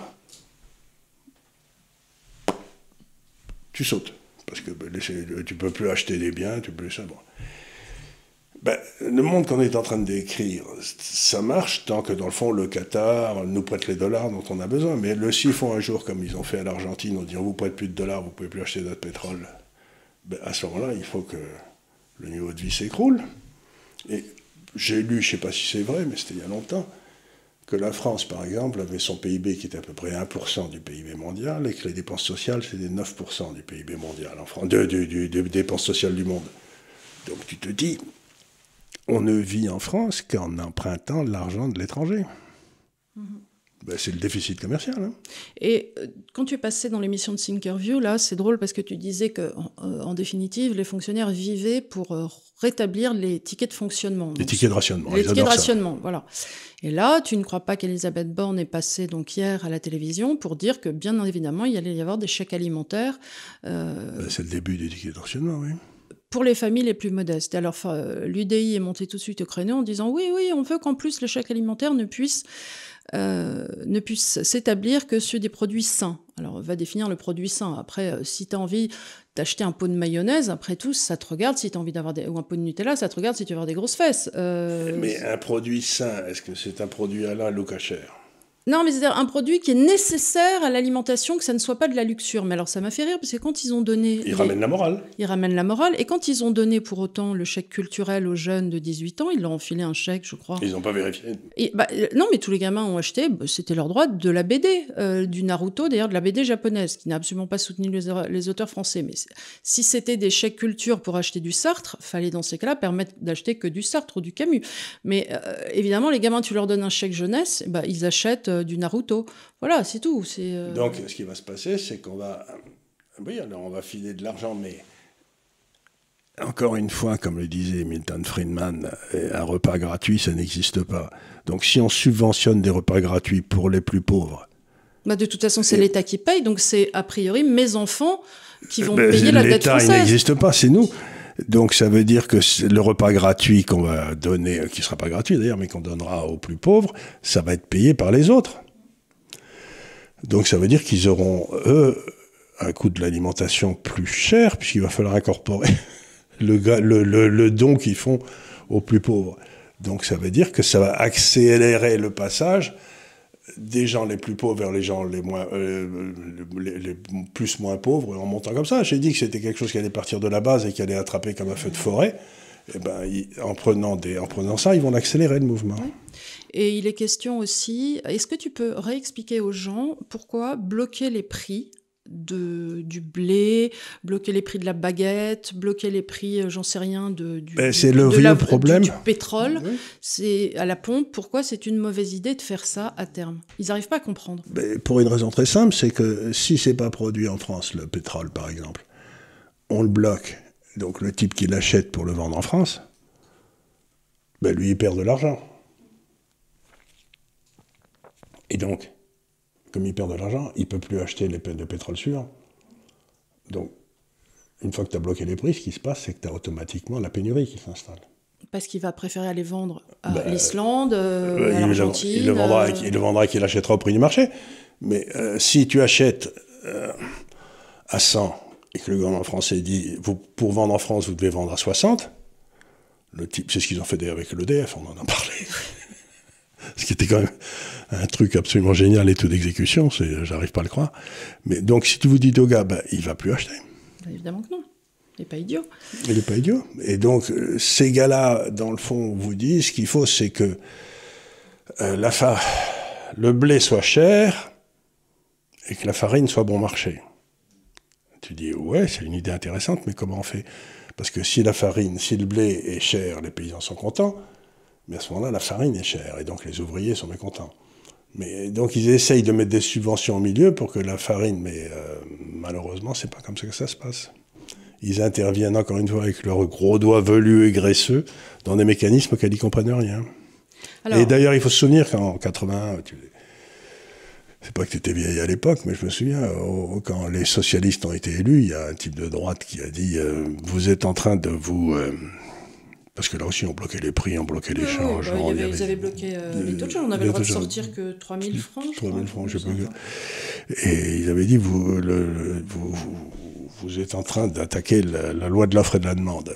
tu sautes. Parce que ben, tu peux plus acheter des biens, tu peux savoir. Ben, le monde qu'on est en train de décrire, ça marche tant que dans le fond le Qatar nous prête les dollars dont on a besoin. Mais le s'ils font un jour comme ils ont fait à l'Argentine, on dit on vous prête plus de dollars, vous pouvez plus acheter notre pétrole. Ben, à ce moment-là, il faut que le niveau de vie s'écroule. Et j'ai lu, je ne sais pas si c'est vrai, mais c'était il y a longtemps, que la France, par exemple, avait son PIB qui était à peu près 1% du PIB mondial et que les dépenses sociales, c'était 9% du PIB mondial, en France, dépenses sociales du monde. Donc tu te dis, on ne vit en France qu'en empruntant l'argent de l'étranger. Mm-hmm. Ben, c'est le déficit commercial. Hein. Et euh, quand tu es passé dans l'émission de Thinkerview, là, c'est drôle parce que tu disais que, euh, en, définitive, les fonctionnaires vivaient pour euh, rétablir les tickets de fonctionnement. Les tickets de rationnement. Les tickets de rationnement, voilà. Et là, tu ne crois pas qu'Elisabeth Borne est passée donc hier à la télévision pour dire que, bien évidemment, il allait y avoir des chèques alimentaires. Ben, c'est le début des tickets de rationnement, oui pour les familles les plus modestes. Alors l'UDI est monté tout de suite au créneau en disant oui, oui, on veut qu'en plus le chèque alimentaire ne puisse euh, ne puisse s'établir que sur des produits sains. Alors, on va définir le produit sain. Après, euh, si tu as envie d'acheter un pot de mayonnaise, après tout, ça te regarde si tu as envie d'avoir des... ou un pot de Nutella, ça te regarde si tu veux avoir des grosses fesses. Euh, Mais un produit sain, est-ce que c'est un produit à la cachère non, mais c'est-à-dire un produit qui est nécessaire à l'alimentation, que ça ne soit pas de la luxure. Mais alors ça m'a fait rire, parce que quand ils ont donné... Ils ramènent la morale. Ils ramènent la morale. Et quand ils ont donné pour autant le chèque culturel aux jeunes de 18 ans, ils leur ont filé un chèque, je crois. Ils n'ont pas vérifié. Et, bah, euh, non, mais tous les gamins ont acheté, bah, c'était leur droit, de la BD, euh, du Naruto, d'ailleurs de la BD japonaise, qui n'a absolument pas soutenu les, auteurs français. Mais si c'était des chèques culture pour acheter du Sartre, fallait dans ces cas-là permettre d'acheter que du Sartre ou du Camus. Mais euh, évidemment, les gamins, tu leur donnes un chèque jeunesse, bah, ils achètent du Naruto. Voilà, c'est tout. C'est, euh, Donc, ce qui va se passer, c'est qu'on va. Oui, alors on va filer de l'argent, mais. Encore une fois, comme le disait Milton Friedman, un repas gratuit, ça n'existe pas. Donc si on subventionne des repas gratuits pour les plus pauvres. Bah de toute façon, c'est l'État qui paye, donc c'est a priori mes enfants qui vont ben, payer la dette française. L'État, il n'existe pas, c'est nous. Donc ça veut dire que le repas gratuit qu'on va donner, qui ne sera pas gratuit d'ailleurs, mais qu'on donnera aux plus pauvres, ça va être payé par les autres. Donc ça veut dire qu'ils auront, eux, un coût de l'alimentation plus cher, puisqu'il va falloir incorporer le, le, don qu'ils font aux plus pauvres. Donc ça veut dire que ça va accélérer le passage des gens les plus pauvres vers les gens les moins euh, les, plus moins pauvres en montant comme ça. J'ai dit que c'était quelque chose qui allait partir de la base et qui allait attraper comme un feu de forêt. Et eh ben, en, prenant des, en prenant ça, ils vont accélérer le mouvement. Et il est question aussi, est-ce que tu peux réexpliquer aux gens pourquoi bloquer les prix de, du blé, bloquer les prix de la baguette, bloquer les prix, euh, j'en sais rien, de, du, ben, c'est le problème. Du, pétrole. C'est à la pompe. Pourquoi c'est une mauvaise idée de faire ça à terme? Ils n'arrivent pas à comprendre. Ben, pour une raison très simple, c'est que si c'est pas produit en France, le pétrole par exemple, on le bloque. Donc le type qui l'achète pour le vendre en France, ben lui, il perd de l'argent. Et donc, comme il perd de l'argent, il ne peut plus acheter les de pétrole suivants. Donc, une fois que tu as bloqué les prix, ce qui se passe, c'est que tu as automatiquement la pénurie qui s'installe. Parce qu'il va préférer aller vendre à ben, l'Islande, euh, à l'Argentine. Il, le vendra, euh, il le vendra qu'il achètera au prix du marché. Mais euh, si tu achètes à 100 et que le gouvernement français dit vous, pour vendre en France, vous devez vendre à 60, le type, c'est ce qu'ils ont fait d'ailleurs avec l'EDF, on en a parlé. ce qui était quand même un truc absolument génial, les taux d'exécution, j'arrive pas à le croire. Mais donc, si tu vous dis gars, ben, il va plus acheter. Bah, évidemment que non. Il n'est pas idiot. Il n'est pas idiot. Et donc, euh, ces gars-là, dans le fond, vous disent ce qu'il faut, c'est que euh, la le blé soit cher et que la farine soit bon marché. Tu dis, ouais, c'est une idée intéressante, mais comment on fait? Parce que si la farine, si le blé est cher, les paysans sont contents, mais à ce moment-là, la farine est chère, et donc les ouvriers sont mécontents. Mais donc ils essayent de mettre des subventions au milieu pour que la farine, mais euh, malheureusement, c'est pas comme ça que ça se passe. Ils interviennent encore une fois avec leurs gros doigts velus et graisseux dans des mécanismes auxquels ils comprennent rien. Et d'ailleurs, il faut se souvenir qu'en 81, tu, c'est pas que tu étais vieille à l'époque, mais je me souviens, quand les socialistes ont été élus, il y a un type de droite qui a dit euh, Vous êtes en train de vous. Euh, parce que là aussi, on bloquait les prix, on bloquait les charges. Bah, ils avaient bloqué euh, les taux de change, on avait le droit de sortir que 3000 francs. 3000 francs, je sais pas. Et ils avaient dit vous, le, vous, vous, êtes en train d'attaquer la, la, loi de l'offre et de la demande.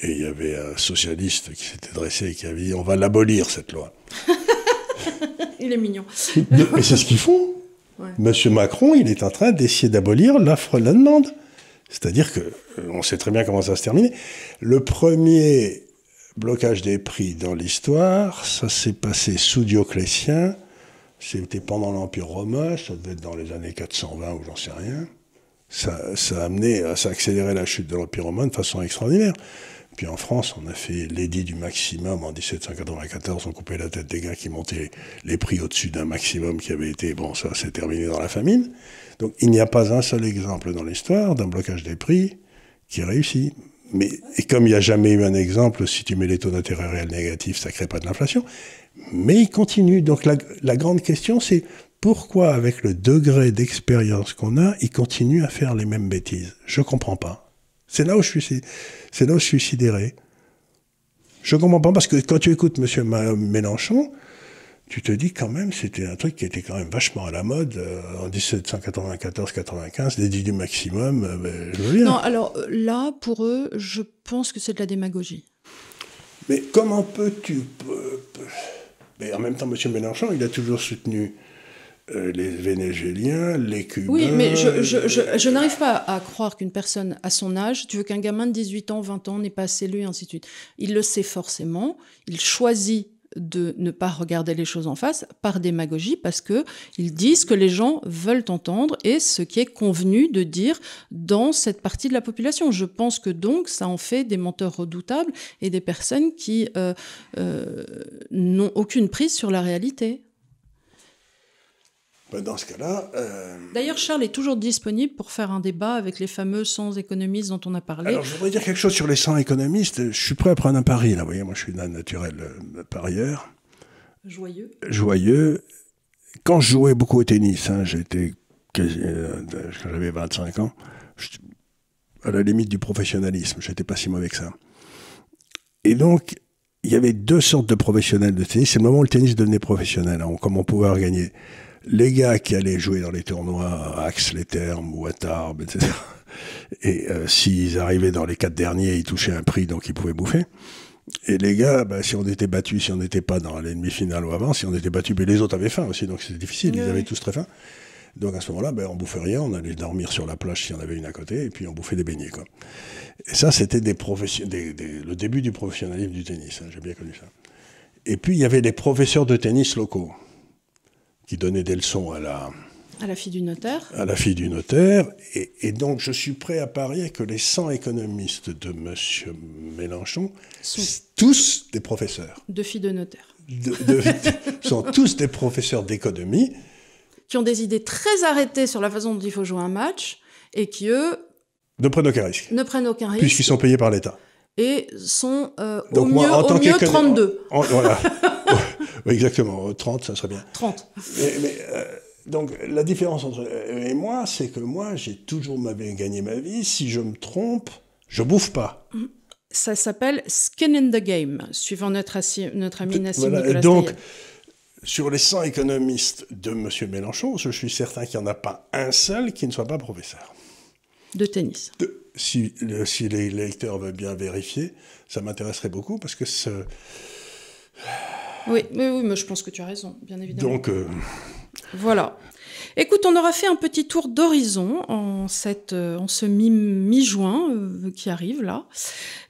Et il y avait un socialiste qui s'était dressé et qui avait dit On va l'abolir, cette loi. Il est mignon. Mais c'est ce qu'ils font. Monsieur Macron, il est en train d'essayer d'abolir l'offre la demande. C'est-à-dire que, euh, on sait très bien comment ça se terminer. Le premier blocage des prix dans l'histoire, ça s'est passé sous Dioclétien. C'était pendant l'Empire romain, ça devait être dans les années 420 ou j'en sais rien. Ça, ça a amené, ça a accéléré la chute de l'Empire romain de façon extraordinaire. Puis en France, on a fait l'édit du maximum en 1794, on coupait la tête des gars qui montaient les prix au-dessus d'un maximum qui avait été, bon, ça s'est terminé dans la famine. Donc il n'y a pas un seul exemple dans l'histoire d'un blocage des prix qui réussit. Mais, et comme il n'y a jamais eu un exemple, si tu mets les taux d'intérêt réels négatifs, ça ne crée pas de l'inflation. Mais il continue. Donc la, la grande question, c'est pourquoi, avec le degré d'expérience qu'on a, il continue à faire les mêmes bêtises? Je ne comprends pas. C'est là où je suis, c'est là où je suis sidéré. Je comprends pas parce que quand tu écoutes M. Mélenchon, tu te dis quand même, c'était un truc qui était quand même vachement à la mode euh, en 1794-95, l'édit du maximum. Euh, ben, je veux Non, alors euh, là, pour eux, je pense que c'est de la démagogie. Mais comment peux-tu. Mais en même temps, M. Mélenchon, il a toujours soutenu les Vénézuéliens, les Cubains. Oui, mais je, je, je, n'arrive pas à croire qu'une personne à son âge, tu veux qu'un gamin de 18 ans, 20 ans n'est pas assez lu, et ainsi de suite. Il le sait forcément, il choisit de ne pas regarder les choses en face par démagogie parce que ils disent ce que les gens veulent entendre et ce qui est convenu de dire dans cette partie de la population. Je pense que donc ça en fait des menteurs redoutables et des personnes qui euh, euh, n'ont aucune prise sur la réalité. Ben, dans ce cas-là. Euh, D'ailleurs, Charles est toujours disponible pour faire un débat avec les fameux 100 économistes dont on a parlé. Alors, je voudrais dire quelque chose sur les 100 économistes. Je suis prêt à prendre un pari, là. Vous voyez, moi, je suis un naturel euh, parieur. Joyeux. Joyeux. Quand je jouais beaucoup au tennis, hein, j'étais. Euh, quand j'avais 25 ans, à la limite du professionnalisme. J'étais pas si mauvais que ça. Et donc, il y avait deux sortes de professionnels de tennis. C'est le moment où le tennis devenait professionnel, hein, comme on pouvait gagner les gars qui allaient jouer dans les tournois à Axe-les-Thermes ou à Tarbes, etc. Et euh, s'ils arrivaient dans les quatre derniers, ils touchaient un prix, donc ils pouvaient bouffer. Et les gars, bah, si on était battu, si on n'était pas dans les demi-finales ou avant, si on était battu, mais les autres avaient faim aussi, donc c'était difficile, ils avaient tous très faim. Donc à ce moment-là, ben, on bouffait rien, on allait dormir sur la plage s'il y en avait une à côté, et puis on bouffait des beignets. Quoi. Et ça, c'était des des, le début du professionnalisme du tennis, hein, j'ai bien connu ça. Et puis il y avait les professeurs de tennis locaux qui donnait des leçons à la... À la fille du notaire. À la fille du notaire. Et, donc, je suis prêt à parier que les 100 économistes de M. Mélenchon sont tous des professeurs. De filles de notaire. sont tous des professeurs d'économie. Qui ont des idées très arrêtées sur la façon dont il faut jouer un match et qui, eux... Ne prennent aucun risque. Ne prennent aucun risque. Puisqu'ils sont payés par l'État. et sont au mieux, au mieux 32. voilà. exactement, 30, ça serait bien. 30. Mais, donc la différence entre eux et moi, c'est que moi, j'ai toujours gagné ma vie. Si je me trompe, je bouffe pas. Mm. Ça s'appelle Skin in the Game, suivant notre, notre ami Nassim voilà. Donc, sur les 100 économistes de M. Mélenchon, je suis certain qu'il n'y en a pas un seul qui ne soit pas professeur. De tennis. si, si, les lecteurs veulent bien vérifier, ça m'intéresserait beaucoup parce que ce... Oui, oui, mais je pense que tu as raison, bien évidemment. Donc, euh, voilà. Écoute, on aura fait un petit tour d'horizon en, cette, euh, en ce mi-juin euh, qui arrive là.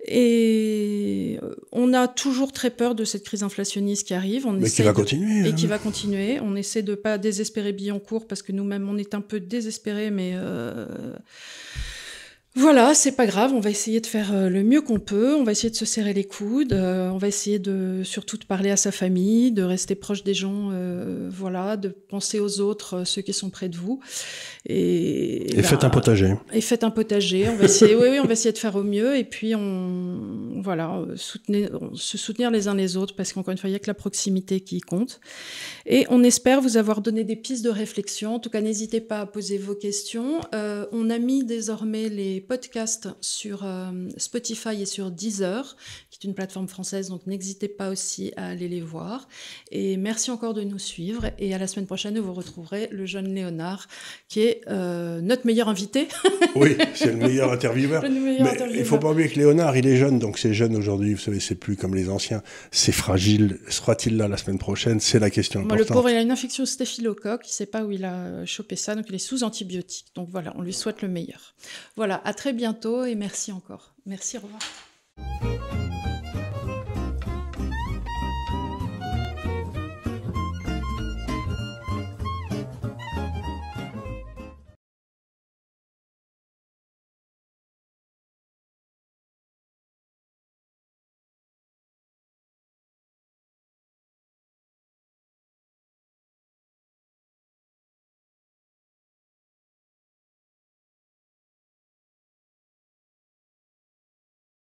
Et on a toujours très peur de cette crise inflationniste qui arrive. On Mais qui va continuer. Et hein. qui va continuer. On essaie de pas désespérer Billancourt parce que nous-mêmes, on est un peu désespérés, mais... Voilà, c'est pas grave, on va essayer de faire euh, le mieux qu'on peut, on va essayer de se serrer les coudes, euh, on va essayer de surtout de parler à sa famille, de rester proche des gens, euh, voilà, de penser aux autres, ceux qui sont près de vous. Et, et faites un potager. Et faites un potager, on va essayer, oui, oui, on va essayer de faire au mieux, et puis on, voilà, soutenir, se soutenir les uns les autres, parce qu'encore une fois, il n'y a que la proximité qui compte. Et on espère vous avoir donné des pistes de réflexion. En tout cas, n'hésitez pas à poser vos questions. on a mis désormais les podcast sur euh, Spotify et sur Deezer, qui est une plateforme française, donc n'hésitez pas aussi à aller les voir. Et merci encore de nous suivre. Et à la semaine prochaine, vous retrouverez le jeune Léonard, qui est euh, notre meilleur invité. oui, c'est le meilleur intervieweur. Mais il ne faut pas oublier que Léonard, il est jeune, donc c'est jeune aujourd'hui, vous savez, c'est plus comme les anciens. C'est fragile. Sera-t-il là la semaine prochaine? C'est la question importante. le pauvre, il a une infection staphylocoque, il ne sait pas où il a chopé ça, donc il est sous antibiotiques. Donc voilà, on lui souhaite le meilleur. Voilà, Très bientôt et merci encore. Merci, au revoir.